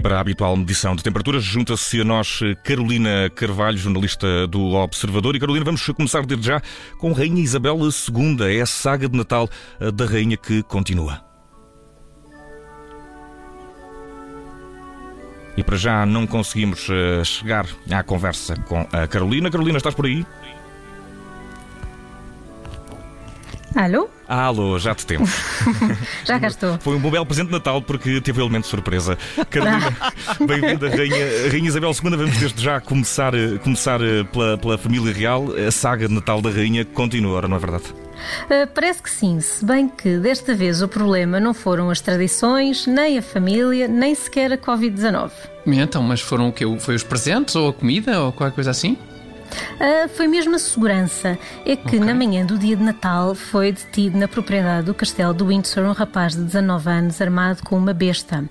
E para a habitual medição de temperaturas, junta-se a nós Carolina Carvalho, jornalista do Observador. E Carolina, vamos começar desde já com Rainha Isabel II, é a saga de Natal da Rainha que continua. E para já não conseguimos eh, chegar à conversa com a Carolina. Carolina, estás por aí? Alô? Alô, já te temos. já cá estou. Foi um bom belo presente de Natal porque teve elemento de surpresa. Carolina, bem-vinda, Rainha, Rainha Isabel II. Vamos desde já começar, começar eh, pela, pela família real. A saga de Natal da Rainha continua, não é verdade? Uh, parece que sim, se bem que desta vez o problema não foram as tradições, nem a família, nem sequer a Covid-19. Então, mas foram o quê? Foi os presentes ou a comida ou qualquer coisa assim? Uh, foi mesmo a segurança. É que okay. na manhã do dia de Natal foi detido na propriedade do castelo de Windsor um rapaz de 19 anos armado com uma besta.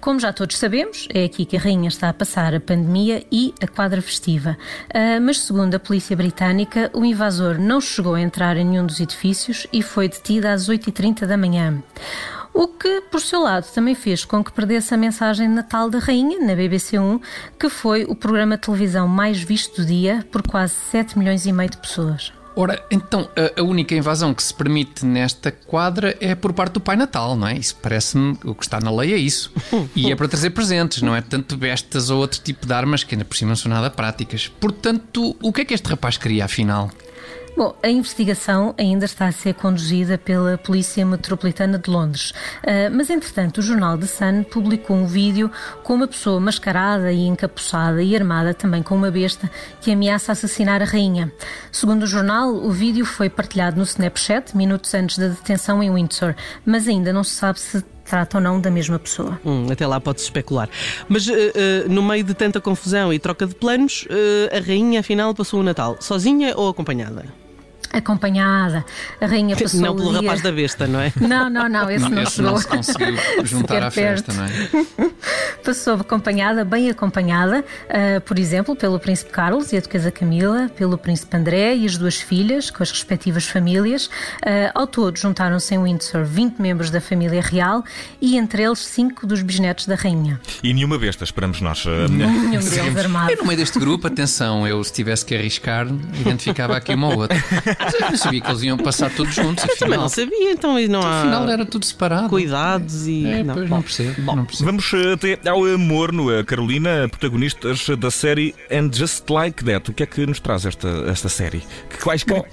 Como já todos sabemos, é aqui que a rainha está a passar a pandemia e a quadra festiva. Uh, mas segundo a polícia britânica, o invasor não chegou a entrar em nenhum dos edifícios e foi detido às 8h30 da manhã. O que, por seu lado, também fez com que perdesse a mensagem de Natal da Rainha, na BBC 1, que foi o programa de televisão mais visto do dia por quase 7 milhões e meio de pessoas. Ora, então a, única invasão que se permite nesta quadra é por parte do Pai Natal, não é? Isso parece-me, o que está na lei é isso. E é para trazer presentes, não é tanto bestas ou outro tipo de armas que ainda por cima não são nada práticas. Portanto, o que é que este rapaz queria afinal? Bom, a investigação ainda está a ser conduzida pela Polícia Metropolitana de Londres, uh, mas entretanto o jornal The Sun publicou um vídeo com uma pessoa mascarada e encapuçada e armada também com uma besta que ameaça assassinar a rainha. Segundo o jornal, o vídeo foi partilhado no Snapchat minutos antes da detenção em Windsor, mas ainda não se sabe se trata ou não da mesma pessoa. Hum, até lá pode-se especular. Mas uh, uh, no meio de tanta confusão e troca de planos, uh, a rainha afinal passou o Natal sozinha ou acompanhada? Acompanhada. A rainha passou Não pelo dia... rapaz da besta, não é? Não, não, não, esse não, não esse chegou. não se conseguiu juntar à festa, não é? Passou acompanhada, bem acompanhada, uh, por exemplo, pelo príncipe Carlos e a duquesa Camila, pelo príncipe André e as duas filhas, com as respectivas famílias. Uh, ao todo, juntaram-se em Windsor 20 membros da família real e entre eles 5 dos bisnetos da rainha. E nenhuma besta, esperamos nós. Uh, Nenhum deles armado. E no meio deste grupo, atenção, eu se tivesse que arriscar, identificava aqui uma ou outra. Eu não sabia que eles iam passar todos juntos. Afinal, também não sabia, então não há. Afinal era tudo separado. Cuidados e. É, não, pois, não percebo, Bom, não percebo. Vamos eh, até ao amor no a Carolina, protagonistas da série And Just Like That. O que é que nos traz esta, esta série? Que quais. Bom,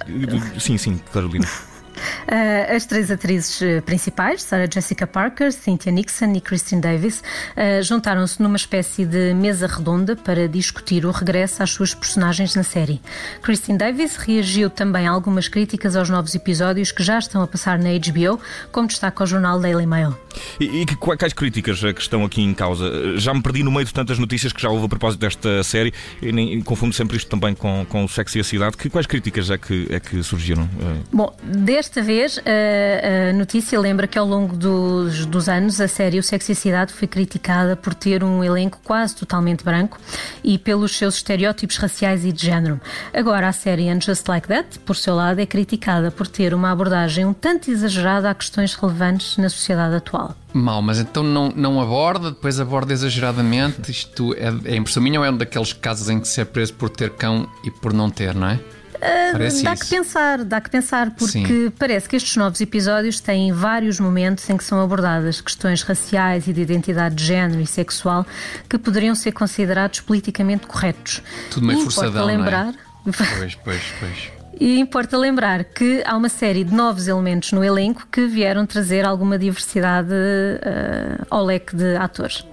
sim, sim, Carolina. Uh, as três atrizes eh, principais, Sarah Jessica Parker, Cynthia Nixon e Christine Davis, uh, juntaram-se numa espécie de mesa redonda para discutir o regresso às suas personagens na série. Christine Davis reagiu também a algumas críticas aos novos episódios que já estão a passar na HBO, como destaca o jornal Daily Mail. E, e quais críticas é que estão aqui em causa? Já me perdi no meio de tantas notícias que já houve a propósito desta série e nem, confundo sempre isto também com, com o sexo e a cidade. Que, quais críticas é que, é que surgiram? Bom, deste Desta vez, a, a, notícia lembra que ao longo dos, dos anos a série O Sexo e a Cidade foi criticada por ter um elenco quase totalmente branco e pelos seus estereótipos raciais e de género. Agora, a série And Just Like That, por seu lado, é criticada por ter uma abordagem um tanto exagerada a questões relevantes na sociedade atual. Mal, mas então não, não aborda, depois aborda exageradamente. Isto é, é impressão minha ou é um daqueles casos em que se é preso por ter cão e por não ter, não é? Uh, dá isso. que pensar, dá que pensar, porque Sim. parece que estes novos episódios têm vários momentos em que são abordadas questões raciais e de identidade de género e sexual que poderiam ser considerados politicamente corretos. Tudo meio forçadão, lembrar... não é? Pois, pois, pois. E importa lembrar que há uma série de novos elementos no elenco que vieram trazer alguma diversidade uh, ao leque de atores.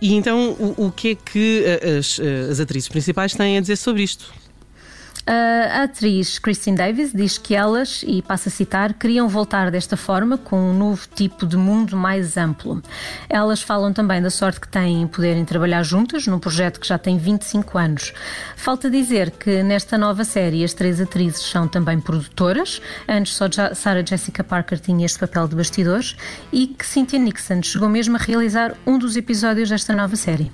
E então, o, o que é que as, as atrizes principais têm a dizer sobre isto? A atriz Christine Davis diz que elas, e passo a citar, queriam voltar desta forma com um novo tipo de mundo mais amplo. Elas falam também da sorte que têm em poderem trabalhar juntas num projeto que já tem 25 anos. Falta dizer que nesta nova série as três atrizes são também produtoras. Antes só Sarah Jessica Parker tinha este papel de bastidores e que Cynthia Nixon chegou mesmo a realizar um dos episódios desta nova série.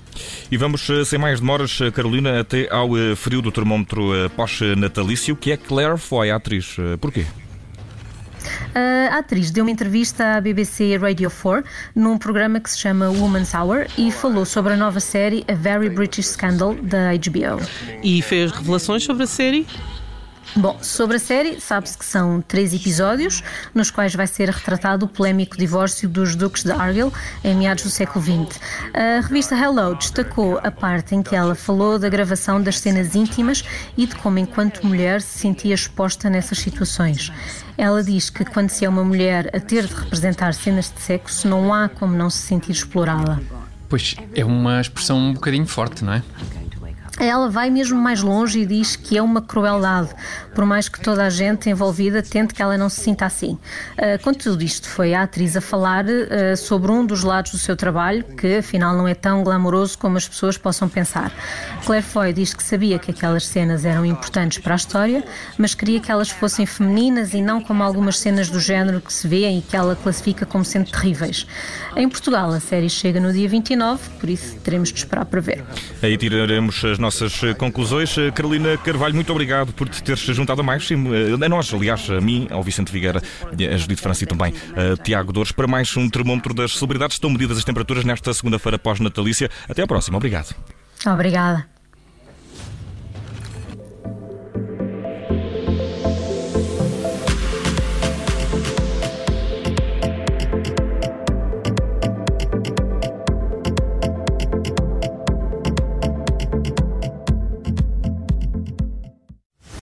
E vamos, eh, sem mais demoras, eh, Carolina, até ao eh, frio do termómetro pós natalício, que é Claire Foy, a atriz. Porquê? A atriz deu uma entrevista à BBC Radio 4 num programa que se chama Woman's Hour e falou sobre a nova série A Very British Scandal da HBO. E fez revelações sobre a série? Bom, sobre a série, sabe-se que são três episódios, nos quais vai ser retratado o polémico divórcio dos Duques de Argyll em meados do século XX. A revista Hello destacou a parte em que ela falou da gravação das cenas íntimas e de como, enquanto mulher, se sentia exposta nessas situações. Ela diz que quando se é uma mulher a ter de representar cenas de sexo, não há como não se sentir explorada. Pois é uma expressão um bocadinho forte, não é? Ela vai mesmo mais longe e diz que é uma crueldade, por mais que toda a gente envolvida tente que ela não se sinta assim. Uh, com tudo isto, foi a atriz a falar uh, sobre um dos lados do seu trabalho, que afinal não é tão glamouroso como as pessoas possam pensar. Claire Foy diz que sabia que aquelas cenas eram importantes para a história, mas queria que elas fossem femininas e não como algumas cenas do género que se vê e que ela classifica como sendo terríveis. Em Portugal, a série chega no dia 29, por isso teremos de esperar para ver. Aí tiraremos as nossas eh, conclusões. Eh, Carolina Carvalho, muito obrigado por te teres juntado a mais, eh, a nós, aliás, a mim, ao Vicente Figueira, a Judite França e também a Tiago Dores, para mais um termómetro das celebridades. Estão medidas as temperaturas nesta segunda-feira pós-natalícia. Até à próxima. Obrigado. Obrigada.